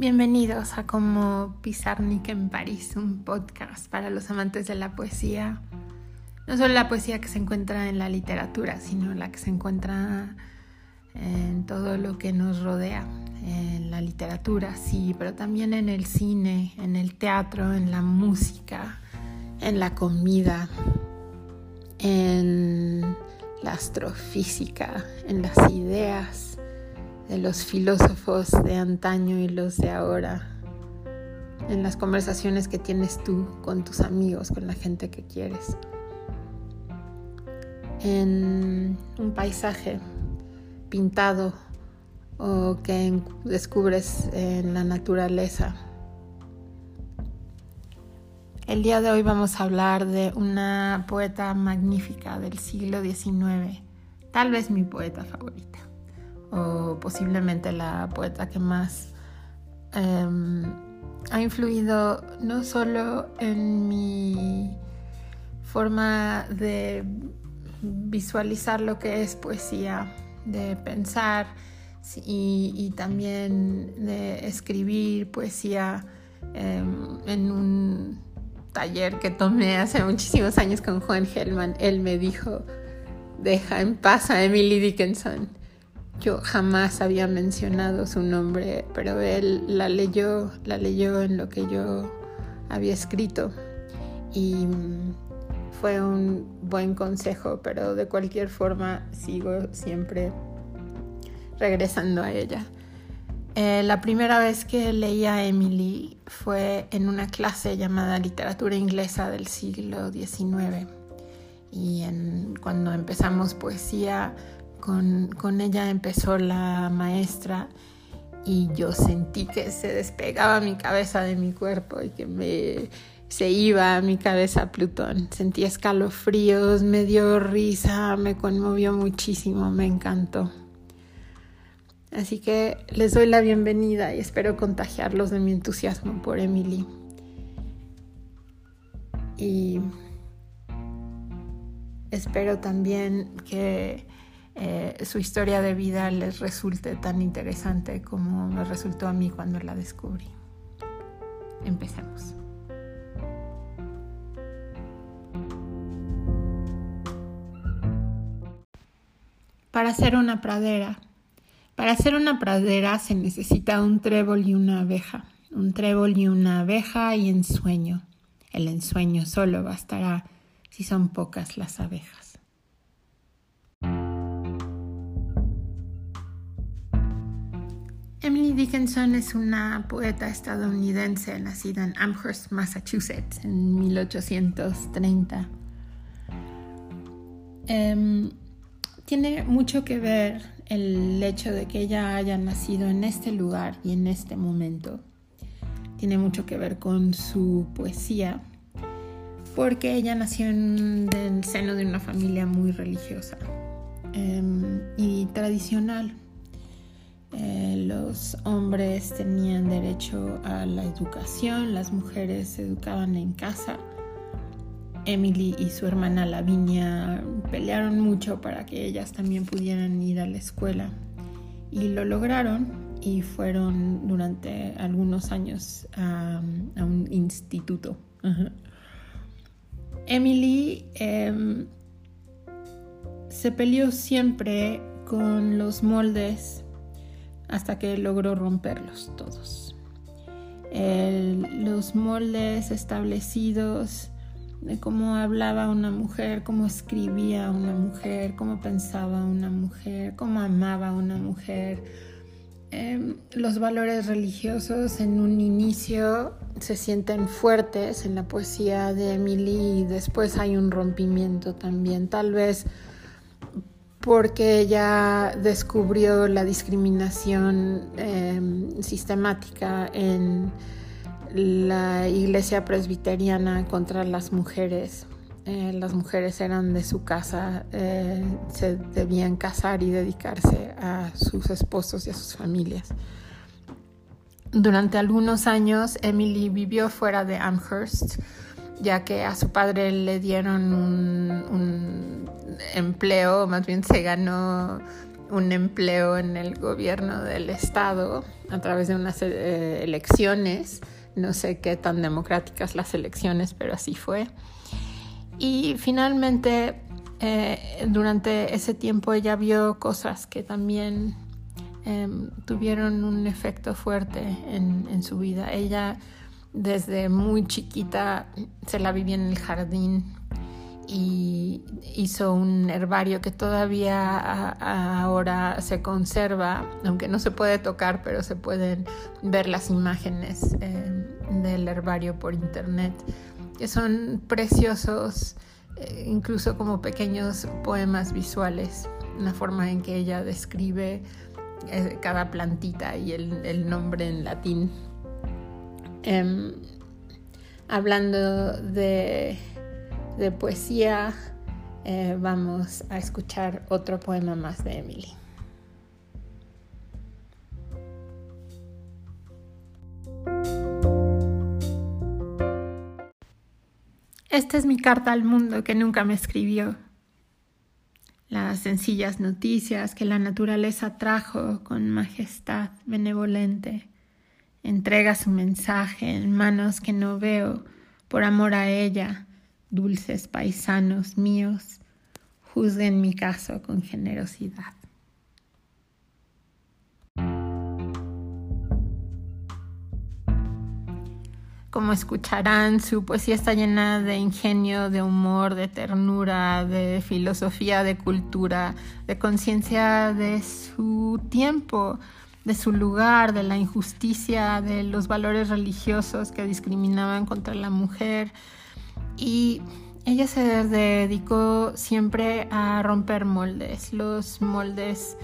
Bienvenidos a Como Pizarnik en París, un podcast para los amantes de la poesía. No solo la poesía que se encuentra en la literatura, sino la que se encuentra en todo lo que nos rodea. En la literatura, sí, pero también en el cine, en el teatro, en la música, en la comida, en la astrofísica, en las ideas de los filósofos de antaño y los de ahora, en las conversaciones que tienes tú con tus amigos, con la gente que quieres, en un paisaje pintado o que descubres en la naturaleza. El día de hoy vamos a hablar de una poeta magnífica del siglo XIX, tal vez mi poeta favorita o posiblemente la poeta que más em, ha influido no solo en mi forma de visualizar lo que es poesía, de pensar y, también de escribir poesía em, en un taller que tomé hace muchísimos años con Juan Gelman. Él me dijo, deja en paz a Emily Dickinson. Yo jamás había mencionado su nombre, pero él la leyó, la leyó en lo que yo había escrito y fue un buen consejo, pero de cualquier forma sigo siempre regresando a ella. Eh, la primera vez que leí a Emily fue en una clase llamada Literatura Inglesa del siglo XIX. Y cuando empezamos poesía con, ella empezó la maestra y yo sentí que se despegaba mi cabeza de mi cuerpo y que me, se iba a mi cabeza a Plutón. Sentí escalofríos, me dio risa, me conmovió muchísimo, me encantó. Así que les doy la bienvenida y espero contagiarlos de mi entusiasmo por Emily. Y espero también que eh, su historia de vida les resulte tan interesante como me resultó a mí cuando la descubrí. Empecemos. Para hacer una pradera. Para hacer una pradera se necesita un trébol y una abeja. Un trébol y una abeja y ensueño. El ensueño solo bastará si son pocas las abejas. Emily Dickinson es una poeta estadounidense nacida en Amherst, Massachusetts, en 1830. Em, tiene mucho que ver el hecho de que ella haya nacido en este lugar y en este momento. Tiene mucho que ver con su poesía, porque ella nació en el seno de una familia muy religiosa em, y tradicional eh, los hombres tenían derecho a la educación, las mujeres se educaban en casa. Emily y su hermana Lavinia pelearon mucho para que ellas también pudieran ir a la escuela y lo lograron y fueron durante algunos años a, un instituto. Emily em, se peleó siempre con los moldes hasta que logró romperlos todos. los moldes establecidos de cómo hablaba una mujer, cómo escribía una mujer, cómo pensaba una mujer, cómo amaba una mujer. Em, los valores religiosos en un inicio se sienten fuertes en la poesía de Emily y después hay un rompimiento también. Tal vez porque ella descubrió la discriminación em, sistemática en la iglesia presbiteriana contra las mujeres. Eh, las mujeres eran de su casa, eh, se debían casar y dedicarse a sus esposos y a sus familias. Durante algunos años, Emily vivió fuera de Amherst ya que a su padre le dieron un, empleo, más bien se ganó un empleo en el gobierno del estado a través de unas eh, elecciones. No sé qué tan democráticas las elecciones, pero así fue. Y finalmente, eh, durante ese tiempo ella vio cosas que también em, tuvieron un efecto fuerte en, en su vida. Ella desde muy chiquita se la vivía en el jardín y hizo un herbario que todavía ahora se conserva, aunque no se puede tocar, pero se pueden ver las imágenes eh, del herbario por internet, que son preciosos, eh, incluso como pequeños poemas visuales, la forma en que ella describe eh, cada plantita y el, nombre en latín. Em, hablando de de poesía, eh, vamos a escuchar otro poema más de Emily. Esta es mi carta al mundo que nunca me escribió. Las sencillas noticias que la naturaleza trajo con majestad benevolente. Entrega su mensaje en manos que no veo por amor a ella dulces paisanos míos, juzguen mi caso con generosidad. Como escucharán, su poesía está llena de ingenio, de humor, de ternura, de filosofía, de cultura, de conciencia de su tiempo, de su lugar, de la injusticia, de los valores religiosos que discriminaban contra la mujer, y ella se dedicó siempre a romper moldes, los moldes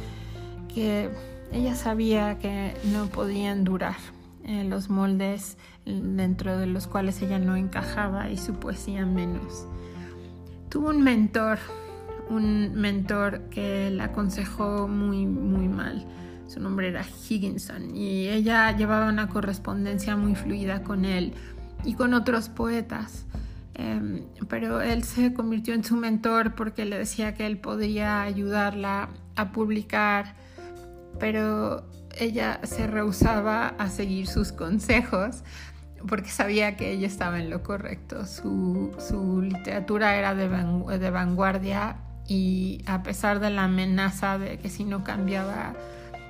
que ella sabía que no podían durar, eh, los moldes dentro de los cuales ella no encajaba y su poesía menos. Tuvo un mentor, un mentor que la aconsejó muy, muy mal. Su nombre era Higginson y ella llevaba una correspondencia muy fluida con él y con otros poetas. Em, pero él se convirtió en su mentor porque le decía que él podía ayudarla a publicar, pero ella se rehusaba a seguir sus consejos porque sabía que ella estaba en lo correcto. Su, su literatura era de, de vanguardia y a pesar de la amenaza de que si no cambiaba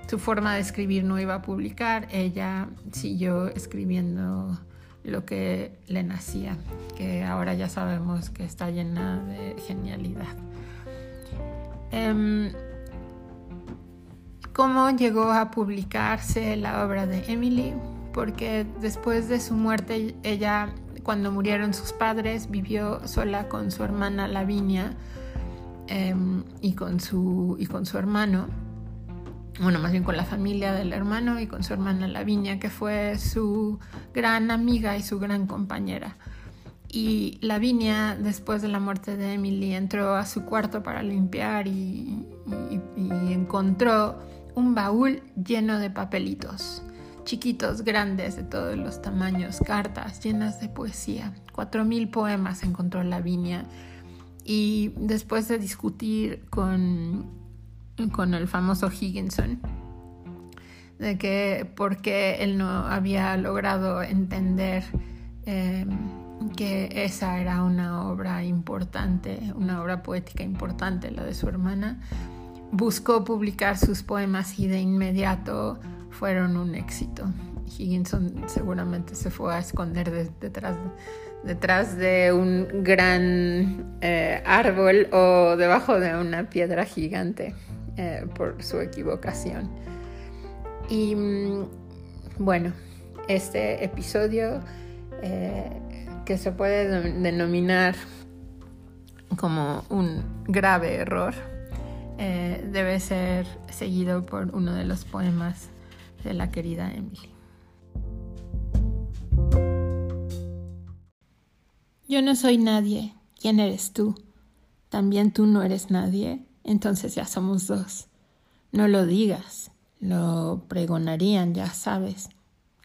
su forma de escribir no iba a publicar, ella siguió escribiendo lo que le nacía, que ahora ya sabemos que está llena de genialidad. Em, ¿Cómo llegó a publicarse la obra de Emily? Porque después de su muerte, ella, cuando murieron sus padres, vivió sola con su hermana Lavinia em, y, con su, y con su hermano bueno, más bien con la familia del hermano y con su hermana Lavinia, que fue su gran amiga y su gran compañera. Y Lavinia, después de la muerte de Emily, entró a su cuarto para limpiar y, encontró un baúl lleno de papelitos, chiquitos, grandes, de todos los tamaños, cartas llenas de poesía. Cuatro mil poemas encontró Lavinia. Y después de discutir con con el famoso Higginson, de que porque él no había logrado entender em, que esa era una obra importante, una obra poética importante, la de su hermana, buscó publicar sus poemas y de inmediato fueron un éxito. Higginson seguramente se fue a esconder detrás, detrás de un gran eh, árbol o debajo de una piedra gigante. Eh, por su equivocación. Y mm, bueno, este episodio eh, que se puede denominar como un grave error eh, debe ser seguido por uno de los poemas de la querida Emily. Yo no soy nadie. ¿Quién eres tú? También tú no eres nadie entonces ya somos dos. No lo digas, lo pregonarían, ya sabes.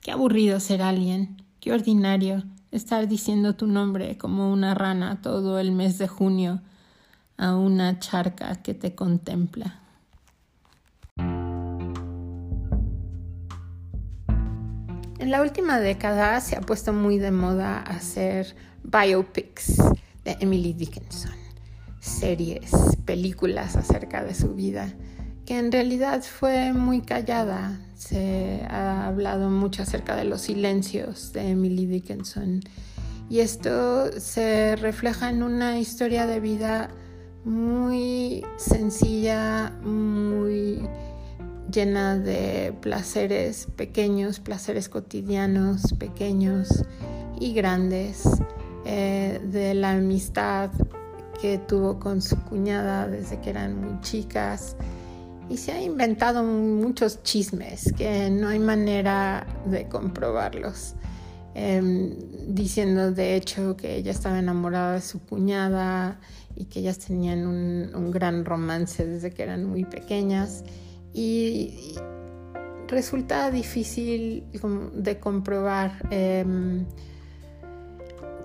Qué aburrido ser alguien, qué ordinario estar diciendo tu nombre como una rana todo el mes de junio a una charca que te contempla. En la última década se ha puesto muy de moda hacer biopics de Emily Dickinson series, películas acerca de su vida, que en realidad fue muy callada. Se ha hablado mucho acerca de los silencios de Emily Dickinson y esto se refleja en una historia de vida muy sencilla, muy llena de placeres pequeños, placeres cotidianos pequeños y grandes, eh, de la amistad que tuvo con su cuñada desde que eran muy chicas. Y se ha inventado muchos chismes que no hay manera de comprobarlos. Em, diciendo de hecho que ella estaba enamorada de su cuñada y que ellas tenían un, gran romance desde que eran muy pequeñas y, resulta difícil de comprobar em,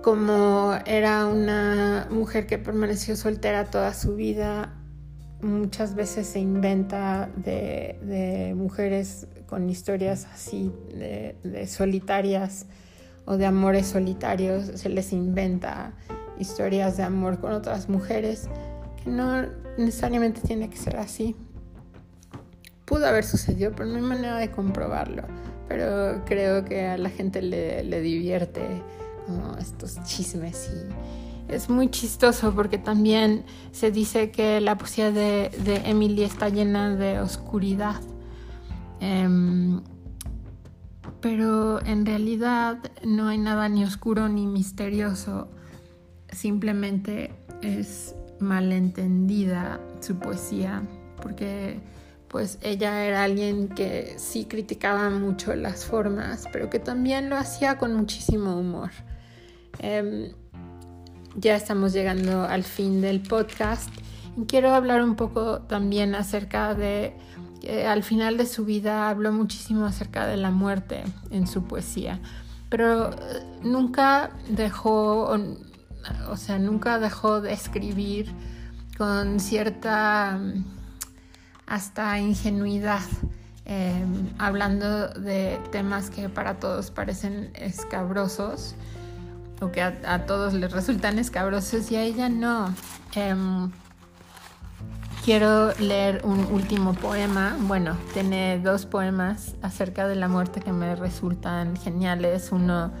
como era una mujer que permaneció soltera toda su vida muchas veces se inventa de, mujeres con historias así de solitarias o de amores solitarios, se les inventa historias de amor con otras mujeres, que no necesariamente tiene que ser así. Pudo haber sucedido, pero no hay manera de comprobarlo. Pero creo que a la gente le, divierte estos chismes y es muy chistoso porque también se dice que la poesía de, Emily está llena de oscuridad. Em, pero en realidad no hay nada ni oscuro ni misterioso, simplemente es malentendida su poesía, porque pues ella era alguien que sí criticaba mucho las formas, pero que también lo hacía con muchísimo humor. Em, ya estamos llegando al fin del podcast quiero hablar un poco también acerca de al final de su vida habló muchísimo acerca de la muerte en su poesía, pero eh, nunca dejó, o sea, nunca dejó de escribir con cierta mm, hasta ingenuidad, em, hablando de temas que para todos parecen escabrosos o que a, todos les resultan escabrosos y a ella no. Em, quiero leer un último poema. Bueno, tiene dos poemas acerca de la muerte que me resultan geniales. Uno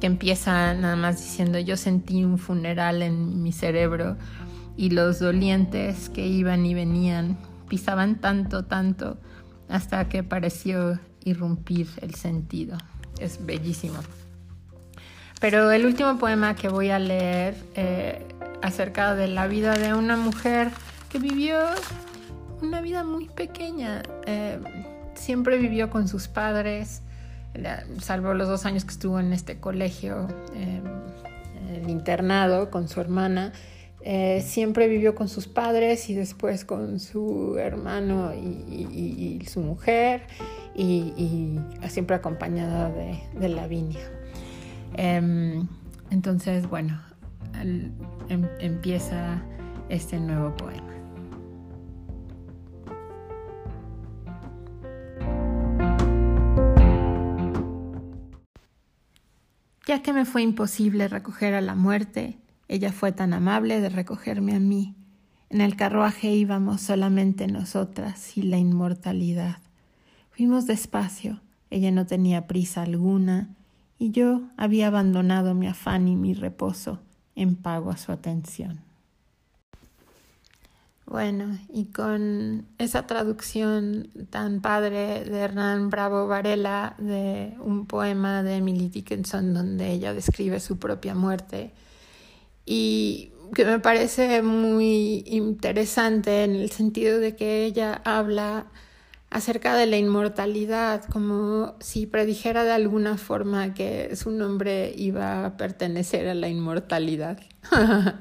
que empieza nada más diciendo yo sentí un funeral en mi cerebro y los dolientes que iban y venían pisaban tanto, tanto hasta que pareció irrumpir el sentido. Es bellísimo. Pero el último poema que voy a leer eh, acerca de la vida de una mujer que vivió una vida muy pequeña. Eh, siempre vivió con sus padres, salvo los dos años que estuvo en este colegio, eh, el internado con su hermana. Eh, siempre vivió con sus padres y después con su hermano y, su mujer y, siempre acompañada de, de Lavinia. Em, entonces, bueno, em, empieza este nuevo poema. Ya que me fue imposible recoger a la muerte, ella fue tan amable de recogerme a mí. En el carruaje íbamos solamente nosotras y la inmortalidad. Fuimos despacio, ella no tenía prisa alguna, y yo había abandonado mi afán y mi reposo en pago a su atención. Bueno, y con esa traducción tan padre de Hernán Bravo Varela de un poema de Emily Dickinson donde ella describe su propia muerte y que me parece muy interesante en el sentido de que ella habla acerca de la inmortalidad, como si predijera de alguna forma que su nombre iba a pertenecer a la inmortalidad.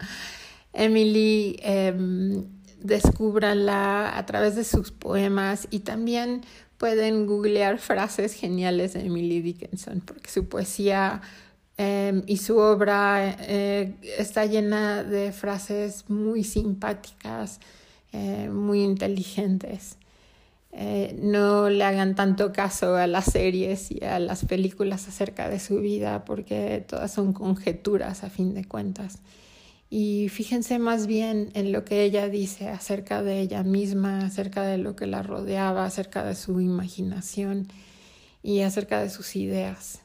Emily em, descúbranla a través de sus poemas y también pueden googlear frases geniales de Emily Dickinson, porque su poesía em, y su obra eh, está llena de frases muy simpáticas, eh, muy inteligentes. Eh, no le hagan tanto caso a las series y a las películas acerca de su vida porque todas son conjeturas a fin de cuentas. Y fíjense más bien en lo que ella dice acerca de ella misma, acerca de lo que la rodeaba, acerca de su imaginación y acerca de sus ideas.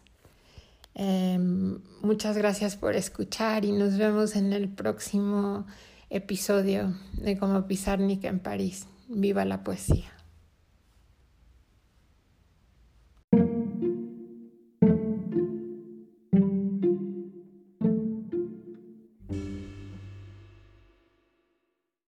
Em, muchas gracias por escuchar y nos vemos en el próximo episodio de Como Pizarnik en París. Viva la poesía.